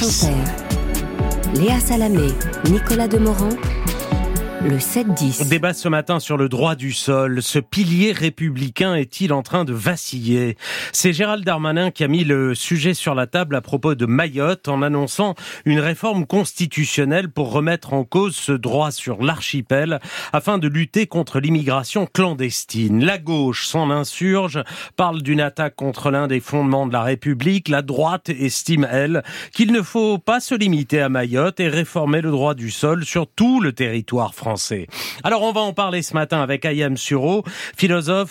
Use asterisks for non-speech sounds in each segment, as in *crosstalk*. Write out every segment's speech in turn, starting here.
7-10. Léa Salamé, Nicolas Demorand le 7-10. Débat ce matin sur le droit du sol. Ce pilier républicain est-il en train de vaciller? C'est Gérald Darmanin qui a mis le sujet sur la table à propos de Mayotte en annonçant une réforme constitutionnelle pour remettre en cause ce droit sur l'archipel afin de lutter contre l'immigration clandestine. La gauche s'en insurge, parle d'une attaque contre l'un des fondements de la République. La droite estime, elle, qu'il ne faut pas se limiter à Mayotte et réformer le droit du sol sur tout le territoire français. Alors on va en parler ce matin avec Ayam Suro, philosophe,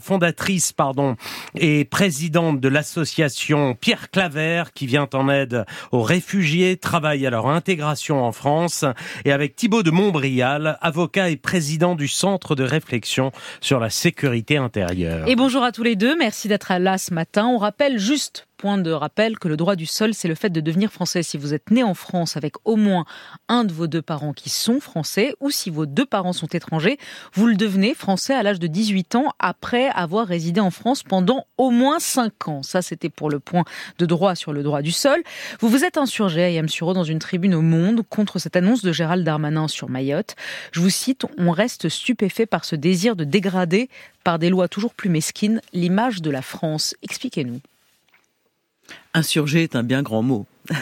fondatrice pardon, et présidente de l'association Pierre Claver qui vient en aide aux réfugiés, travaille à leur intégration en France, et avec Thibaut de Montbrial, avocat et président du Centre de réflexion sur la sécurité intérieure. Et bonjour à tous les deux, merci d'être là ce matin. On rappelle juste point de rappel que le droit du sol, c'est le fait de devenir français. Si vous êtes né en France avec au moins un de vos deux parents qui sont français, ou si vos deux parents sont étrangers, vous le devenez français à l'âge de 18 ans après avoir résidé en France pendant au moins 5 ans. Ça, c'était pour le point de droit sur le droit du sol. Vous vous êtes insurgé, Ayam Suro, dans une tribune au Monde contre cette annonce de Gérald Darmanin sur Mayotte. Je vous cite, on reste stupéfait par ce désir de dégrader par des lois toujours plus mesquines l'image de la France. Expliquez-nous. Insurger est un bien grand mot. *laughs*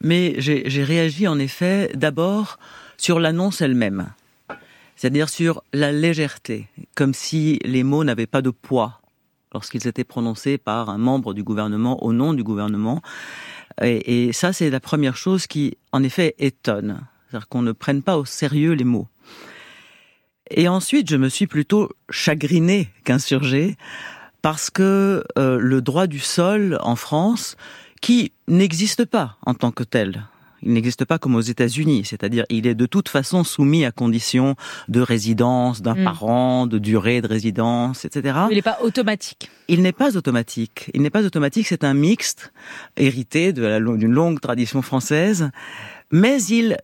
Mais j'ai réagi en effet d'abord sur l'annonce elle-même, c'est-à-dire sur la légèreté, comme si les mots n'avaient pas de poids lorsqu'ils étaient prononcés par un membre du gouvernement au nom du gouvernement. Et, et ça, c'est la première chose qui, en effet, étonne, c'est-à-dire qu'on ne prenne pas au sérieux les mots. Et ensuite, je me suis plutôt chagriné qu'insurgé parce que euh, le droit du sol en France, qui n'existe pas en tant que tel, il n'existe pas comme aux États-Unis, c'est-à-dire il est de toute façon soumis à conditions de résidence d'un mm. parent, de durée de résidence, etc. Il n'est pas automatique. Il n'est pas automatique. Il n'est pas automatique. C'est un mixte hérité d'une longue tradition française, mais il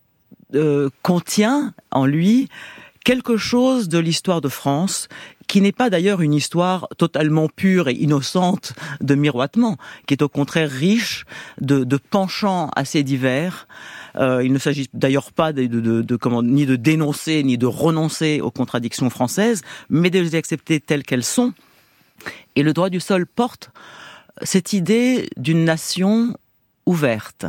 euh, contient en lui quelque chose de l'histoire de France qui n'est pas d'ailleurs une histoire totalement pure et innocente de miroitement, qui est au contraire riche de, penchants assez divers. Euh, il ne s'agit d'ailleurs pas de, ni de dénoncer ni de renoncer aux contradictions françaises, mais de les accepter telles qu'elles sont. Et le droit du sol porte cette idée d'une nation ouverte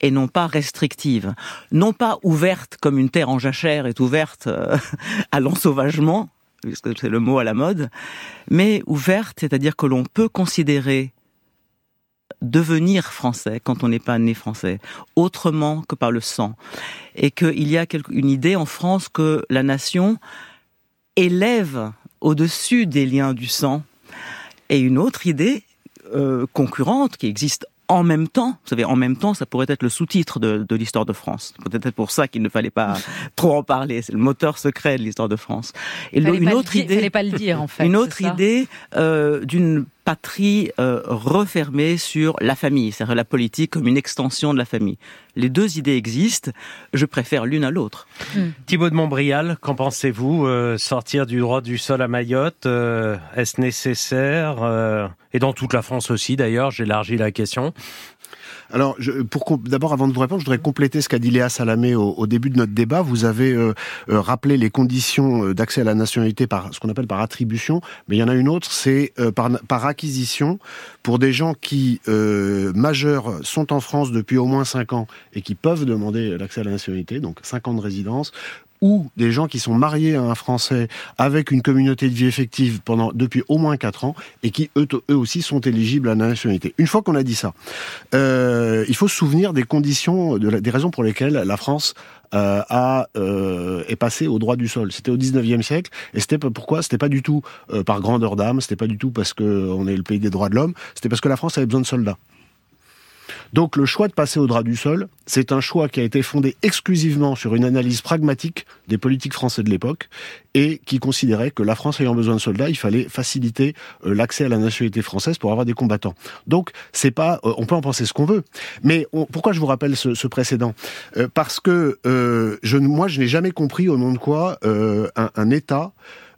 et non pas restrictive. Non pas ouverte comme une terre en jachère est ouverte euh, *laughs* à l'ensauvagement, puisque c'est le mot à la mode, mais ouverte, c'est-à-dire que l'on peut considérer devenir français quand on n'est pas né français, autrement que par le sang. Et qu'il y a une idée en France que la nation élève au-dessus des liens du sang. Et une autre idée euh, concurrente qui existe en même temps, vous savez, en même temps, ça pourrait être le sous-titre de, de l'histoire de France. Peut-être pour ça qu'il ne fallait pas *laughs* trop en parler. C'est le moteur secret de l'histoire de France. Et une autre idée, fallait pas le dire en *laughs* fait. Une autre idée euh, d'une patrie euh, refermée sur la famille, c'est-à-dire la politique comme une extension de la famille. Les deux idées existent, je préfère l'une à l'autre. Hmm. Thibaut de Montbrial, qu'en pensez-vous euh, Sortir du droit du sol à Mayotte, euh, est-ce nécessaire Et dans toute la France aussi d'ailleurs, j'élargis la question. Alors, pour d'abord, avant de vous répondre, je voudrais compléter ce qu'a dit Léa Salamé au, début de notre débat. Vous avez euh, euh, rappelé les conditions euh, d'accès à la nationalité par ce qu'on appelle par attribution, mais il y en a une autre, c'est par, par acquisition pour des gens qui majeurs sont en France depuis au moins 5 ans et qui peuvent demander l'accès à la nationalité, donc 5 ans de résidence, ou des gens qui sont mariés à un Français avec une communauté de vie effective pendant depuis au moins quatre ans et qui eux, aussi sont éligibles à la nationalité. Une fois qu'on a dit ça, euh, il faut se souvenir des conditions, de des raisons pour lesquelles la France euh, euh, est passée au droit du sol. C'était au 19e siècle et c'était pourquoi? C'était pas du tout par grandeur d'âme, c'était pas du tout parce que on est le pays des droits de l'homme, c'était parce que la France avait besoin de soldats. Donc le choix de passer au droit du sol, c'est un choix qui a été fondé exclusivement sur une analyse pragmatique des politiques français de l'époque et qui considérait que la France ayant besoin de soldats, il fallait faciliter euh, l'accès à la nationalité française pour avoir des combattants. Donc c'est pas, euh, on peut en penser ce qu'on veut, mais pourquoi je vous rappelle ce, précédent? Euh, Parce que moi je n'ai jamais compris au nom de quoi un État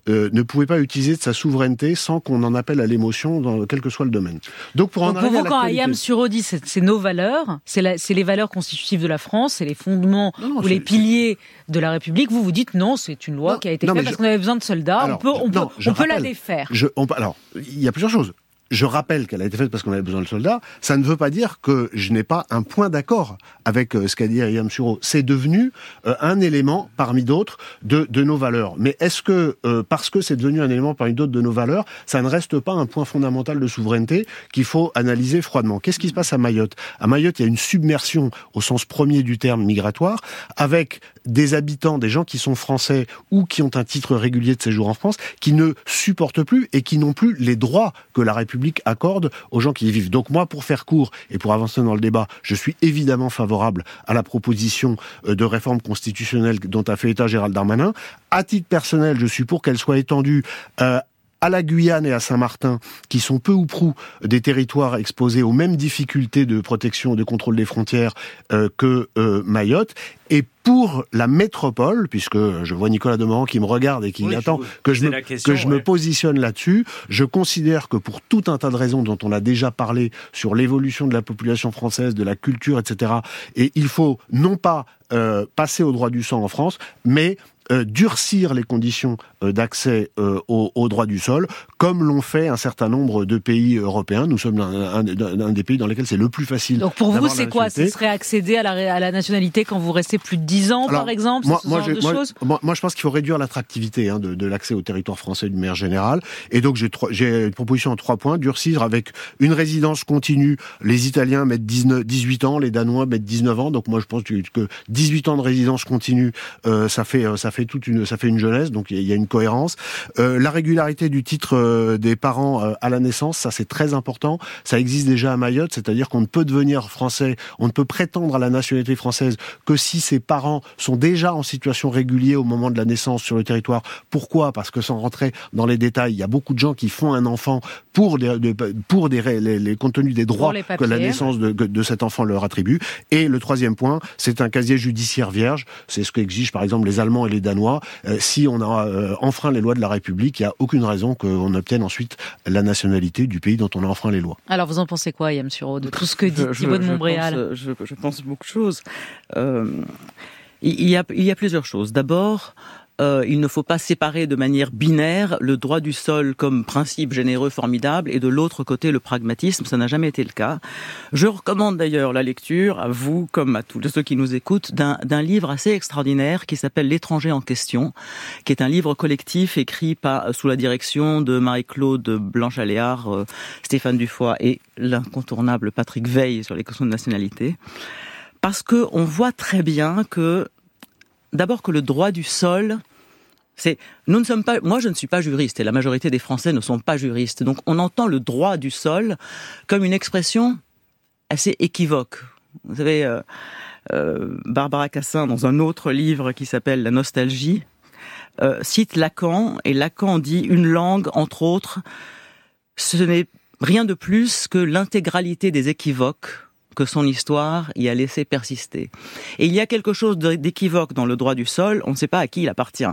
euh, ne pouvait pas utiliser de sa souveraineté sans qu'on en appelle à l'émotion, dans quel que soit le domaine. Donc pour en Donc pour vous, quand Ayam Suro dit c'est nos valeurs, c'est les valeurs constitutives de la France, c'est les fondements ou les piliers de la République, vous vous dites non, c'est une loi qui a été faite parce qu'on avait besoin de soldats, on peut, on peut, on peut la défaire. Je, alors, il y a plusieurs choses je rappelle qu'elle a été faite parce qu'on avait besoin de soldats, ça ne veut pas dire que je n'ai pas un point d'accord avec euh, ce qu'a dit Ayam Suro. C'est devenu euh, un élément parmi d'autres de, nos valeurs. Mais est-ce que, euh, parce que c'est devenu un élément parmi d'autres de nos valeurs, ça ne reste pas un point fondamental de souveraineté qu'il faut analyser froidement? Qu'est-ce qui se passe à Mayotte? À Mayotte, il y a une submersion au sens premier du terme migratoire, avec des habitants, des gens qui sont français ou qui ont un titre régulier de séjour en France, qui ne supportent plus et qui n'ont plus les droits que la République accorde aux gens qui y vivent. Donc moi, pour faire court et pour avancer dans le débat, je suis évidemment favorable à la proposition euh, de réforme constitutionnelle dont a fait état Gérald Darmanin. À titre personnel, je suis pour qu'elle soit étendue euh, à la Guyane et à Saint-Martin, qui sont peu ou prou des territoires exposés aux mêmes difficultés de protection et de contrôle des frontières euh, que euh, Mayotte, et pour la métropole, puisque je vois Nicolas Demorand qui me regarde et qui attend que je, me, que je me positionne là-dessus, je considère que pour tout un tas de raisons dont on a déjà parlé sur l'évolution de la population française, de la culture, etc., et il faut non pas euh, passer au droit du sang en France, mais euh, durcir les conditions euh, d'accès euh, au, au, droit du sol, comme l'ont fait un certain nombre de pays européens. Nous sommes un, des pays dans lesquels c'est le plus facile. Donc pour vous, c'est quoi? Ce serait accéder à la, à la, nationalité quand vous restez plus de 10 ans, par exemple? moi, moi, moi, moi, je pense qu'il faut réduire l'attractivité hein, de, de l'accès au territoire français d'une manière générale. Et donc j'ai une proposition en trois points. Durcir avec une résidence continue. Les Italiens mettent 19, 18 ans, les Danois mettent 19 ans. Donc moi je pense que 18 ans de résidence continue, euh, ça fait ça fait fait toute une, ça fait une jeunesse, donc il y a une cohérence. Euh, la régularité du titre euh, des parents euh, à la naissance, ça c'est très important. Ça existe déjà à Mayotte, c'est-à-dire qu'on ne peut devenir français, on ne peut prétendre à la nationalité française que si ses parents sont déjà en situation régulière au moment de la naissance sur le territoire. Pourquoi? Parce que sans rentrer dans les détails, il y a beaucoup de gens qui font un enfant pour des, pour des les, les contenus des droits que la naissance de, de cet enfant leur attribue. Et le troisième point, c'est un casier judiciaire vierge. C'est ce qu'exigent par exemple les Allemands et les danois. Euh, si on a euh, enfreint les lois de la République, il n'y a aucune raison qu'on obtienne ensuite la nationalité du pays dont on a enfreint les lois. Alors vous en pensez quoi, Yam Suro, de tout ce que dit Thibault de Montréal je, je, pense beaucoup de choses. Euh, il, y a, il y a plusieurs choses. D'abord, euh, il ne faut pas séparer de manière binaire le droit du sol comme principe généreux formidable et de l'autre côté le pragmatisme. Ça n'a jamais été le cas. Je recommande d'ailleurs la lecture à vous comme à tous ceux qui nous écoutent d'un livre assez extraordinaire qui s'appelle L'étranger en question, qui est un livre collectif écrit par, sous la direction de Marie-Claude Blanche-Aléard, euh, Stéphane Dufoy et l'incontournable Patrick Veil sur les questions de nationalité parce que on voit très bien que d'abord que le droit du sol, c'est, nous ne sommes pas, moi je ne suis pas juriste et la majorité des Français ne sont pas juristes. Donc on entend le droit du sol comme une expression assez équivoque. Vous savez, euh, euh, Barbara Cassin, dans un autre livre qui s'appelle La nostalgie, euh, cite Lacan et Lacan dit une langue, entre autres, ce n'est rien de plus que l'intégralité des équivoques que son histoire y a laissé persister. Et il y a quelque chose d'équivoque dans le droit du sol, on ne sait pas à qui il appartient.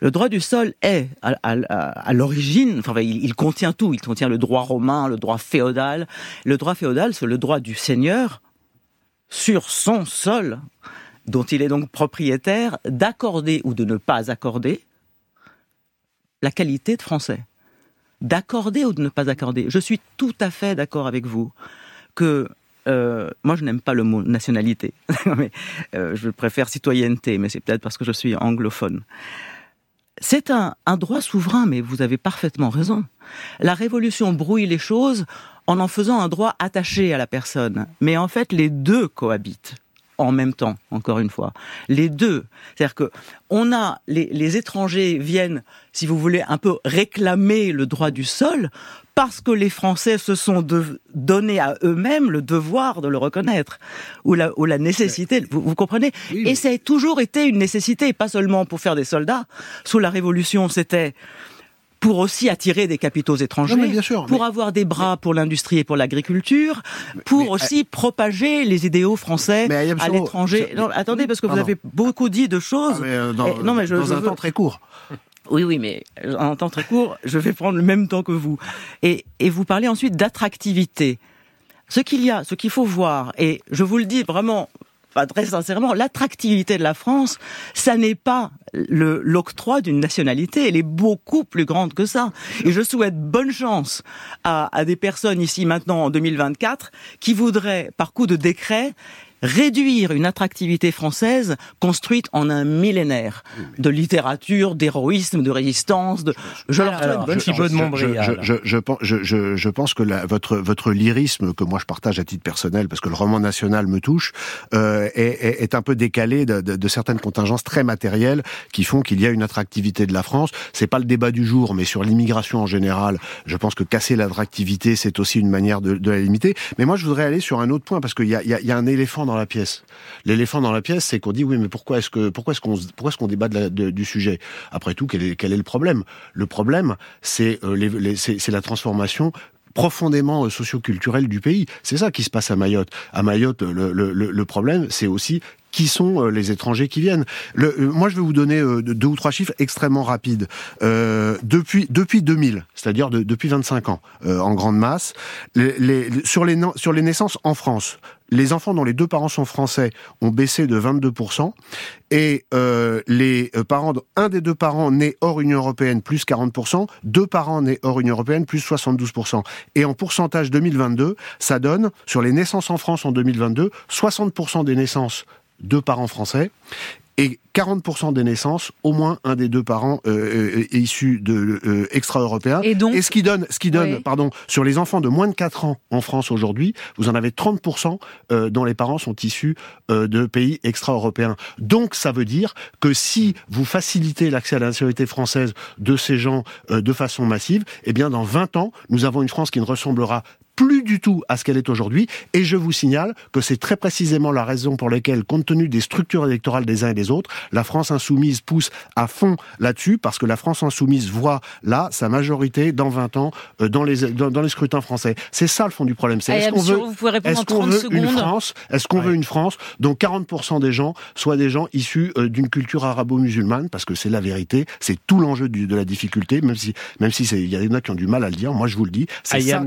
Le droit du sol est, à, l'origine, enfin, il, contient tout. Il contient le droit romain, le droit féodal. Le droit féodal, c'est le droit du seigneur sur son sol, dont il est donc propriétaire, d'accorder ou de ne pas accorder la qualité de français. D'accorder ou de ne pas accorder. Je suis tout à fait d'accord avec vous que euh, moi, je n'aime pas le mot nationalité. *laughs* mais, euh, je préfère citoyenneté, mais c'est peut-être parce que je suis anglophone. C'est un, un, droit souverain, mais vous avez parfaitement raison. La révolution brouille les choses en en faisant un droit attaché à la personne. Mais en fait, les deux cohabitent en même temps, encore une fois. Les deux. C'est-à-dire que on a les, les, étrangers viennent, si vous voulez, un peu réclamer le droit du sol parce que les Français se sont de, donné à eux-mêmes le devoir de le reconnaître, ou la, ou la nécessité, vous, vous comprenez? Et ça a toujours été une nécessité, pas seulement pour faire des soldats. Sous la Révolution, c'était pour aussi attirer des capitaux étrangers, pour avoir des bras pour l'industrie et pour l'agriculture, pour aussi euh, propager les idéaux français à l'étranger. attendez, parce que vous avez beaucoup dit de choses. Ah, euh, dans, non, mais je, dans un temps très court. *laughs* Oui, oui, mais en temps très court, je vais prendre le même temps que vous. Et, et vous parlez ensuite d'attractivité. Ce qu'il y a, ce qu'il faut voir, et je vous le dis vraiment très sincèrement, l'attractivité de la France, ça n'est pas l'octroi d'une nationalité, elle est beaucoup plus grande que ça. Et je souhaite bonne chance à, à des personnes ici maintenant en 2024 qui voudraient, par coup de décret, réduire une attractivité française construite en un millénaire de littérature, d'héroïsme, de résistance. De... Je leur souhaite bonne chance. Je, je, je, pense, je, je pense que la, votre, votre lyrisme, que moi je partage à titre personnel, parce que le roman national me touche, euh, est, est, un peu décalé de, de, de, certaines contingences très matérielles qui font qu'il y a une attractivité de la France. C'est pas le débat du jour, mais sur l'immigration en général, je pense que casser l'attractivité, c'est aussi une manière de, de, la limiter. Mais moi, je voudrais aller sur un autre point, parce qu'il y a, y, a, y a un éléphant dans la pièce. L'éléphant dans la pièce, c'est qu'on dit oui, mais pourquoi est-ce que pourquoi est-ce qu'on pourquoi est-ce qu'on débat du sujet? Après tout, quel est, quel est le problème? Le problème, c'est euh, c'est la transformation profondément euh, socioculturelle du pays. C'est ça qui se passe à Mayotte. À Mayotte, le, le problème, c'est aussi qui sont euh, les étrangers qui viennent. Le, moi, je vais vous donner deux ou trois chiffres extrêmement rapides. Euh, depuis depuis 2000, c'est-à-dire de, depuis 25 ans, en grande masse, les, les, sur les sur les naissances en France, les enfants dont les deux parents sont français ont baissé de 22%, et euh, les euh, parents, un des deux parents nés hors Union européenne, plus 40%, deux parents nés hors Union européenne, plus 72%. Et en pourcentage 2022, ça donne, sur les naissances en France en 2022, 60% des naissances de parents français et 40% des naissances, au moins un des deux parents euh, euh est issu de euh, extra-européens. Et, donc, et ce qui donne, ce qui donne, pardon, sur les enfants de moins de 4 ans en France aujourd'hui, vous en avez 30% euh, dont les parents sont issus euh, de pays extra-européens. Donc ça veut dire que si vous facilitez l'accès à la nationalité française de ces gens euh, de façon massive, eh bien dans 20 ans, nous avons une France qui ne ressemblera plus du tout à ce qu'elle est aujourd'hui. Et je vous signale que c'est très précisément la raison pour laquelle, compte tenu des structures électorales des uns et des autres, la France insoumise pousse à fond là-dessus, parce que la France insoumise voit là sa majorité dans 20 ans euh, dans les dans, les scrutins français. C'est ça le fond du problème. C'est est-ce qu'on veut, est-ce qu'on veut une France, est-ce qu'on veut une France dont 40% des gens soient des gens issus euh, d'une culture arabo-musulmane, parce que c'est la vérité, c'est tout l'enjeu de la difficulté, même si même si il y en a qui ont du mal à le dire. Moi, je vous le dis. C'est ça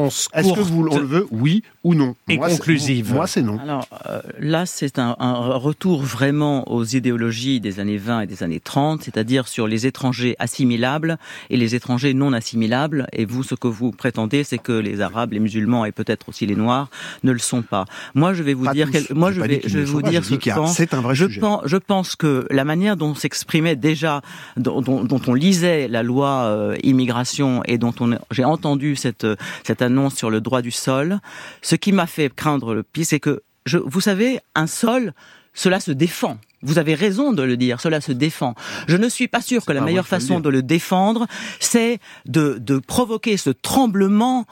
est-ce que vous le veut, oui ou non? Et conclusive. Moi, c'est non. Alors euh, là, c'est un, un, retour vraiment aux idéologies des années 20 et des années 30, c'est-à-dire sur les étrangers assimilables et les étrangers non assimilables. Et vous, ce que vous prétendez, c'est que les Arabes, les musulmans et peut-être aussi les Noirs ne le sont pas. Moi, je vais vous dire, quel... moi, je vais, je vais vous dire ce que c'est un vrai je sujet. Pense, je pense que la manière dont s'exprimait déjà, dont, dont, dont, on lisait la loi euh, immigration et dont on j'ai entendu cette cette annonce sur le droit du sol. Ce qui m'a fait craindre le pire, c'est que, je, vous savez, un sol, cela se défend. Vous avez raison de le dire, cela se défend. Je ne suis pas sûr que la meilleure façon de le défendre, c'est de, de provoquer ce tremblement,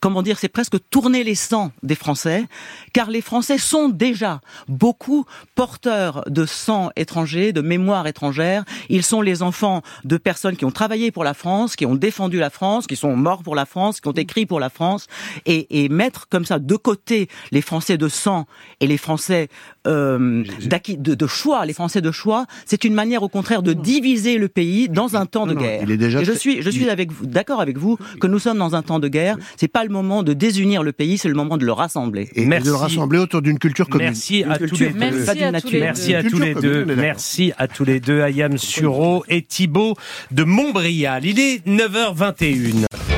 comment dire, c'est presque tourner les sangs des Français, car les Français sont déjà beaucoup porteurs de sang étranger, de mémoire étrangère. Ils sont les enfants de personnes qui ont travaillé pour la France, qui ont défendu la France, qui sont morts pour la France, qui ont écrit pour la France, et, et mettre comme ça de côté les Français de sang et les Français euh, de, de choix les Français de choix, c'est une manière au contraire de diviser le pays dans un temps de guerre. Il est déjà Et je suis, je suis avec vous, d'accord avec vous que nous sommes dans un temps de guerre. C'est pas le moment de désunir le pays, c'est le moment de le rassembler. Et Merci. de le rassembler autour d'une culture commune. Merci à tous les deux. Merci à tous les deux. Merci à tous les deux. Ayam Suro et Thibault de Montbrial. Il est 9h21.